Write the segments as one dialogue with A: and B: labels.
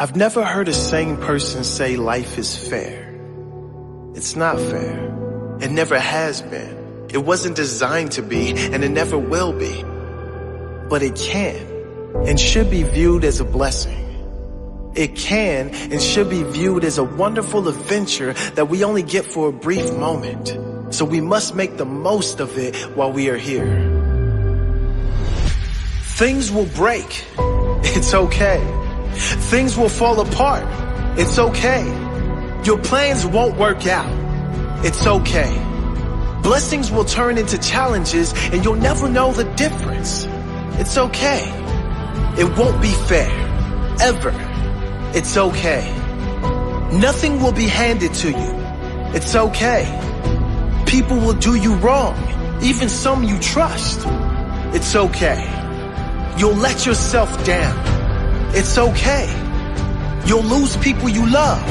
A: I've never heard a sane person say life is fair. It's not fair. It never has been. It wasn't designed to be, and it never will be. But it can, and should be viewed as a blessing. It can and should be viewed as a wonderful adventure that we only get for a brief moment. So we must make the most of it while we are here. Things will break. It's okay. Things will fall apart. It's okay. Your plans won't work out. It's okay. Blessings will turn into challenges and you'll never know the difference. It's okay. It won't be fair. Ever. It's okay. Nothing will be handed to you. It's okay. People will do you wrong, even some you trust. It's okay. You'll let yourself down. It's okay. You'll lose people you love.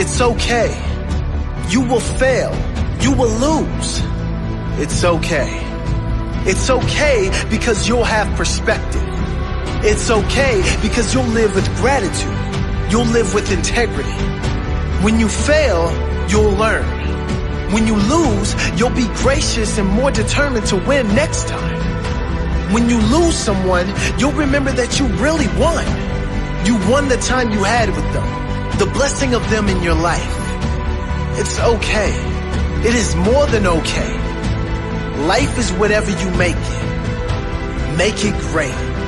A: It's okay. You will fail. You will lose. It's okay. It's okay because you'll have perspective. It's okay because you'll live with gratitude. You'll live with integrity. When you fail, you'll learn. When you lose, you'll be gracious and more determined to win next time. When you lose someone, you'll remember that you really won. You won the time you had with them, the blessing of them in your life. It's okay. It is more than okay. Life is whatever you make it. Make it great.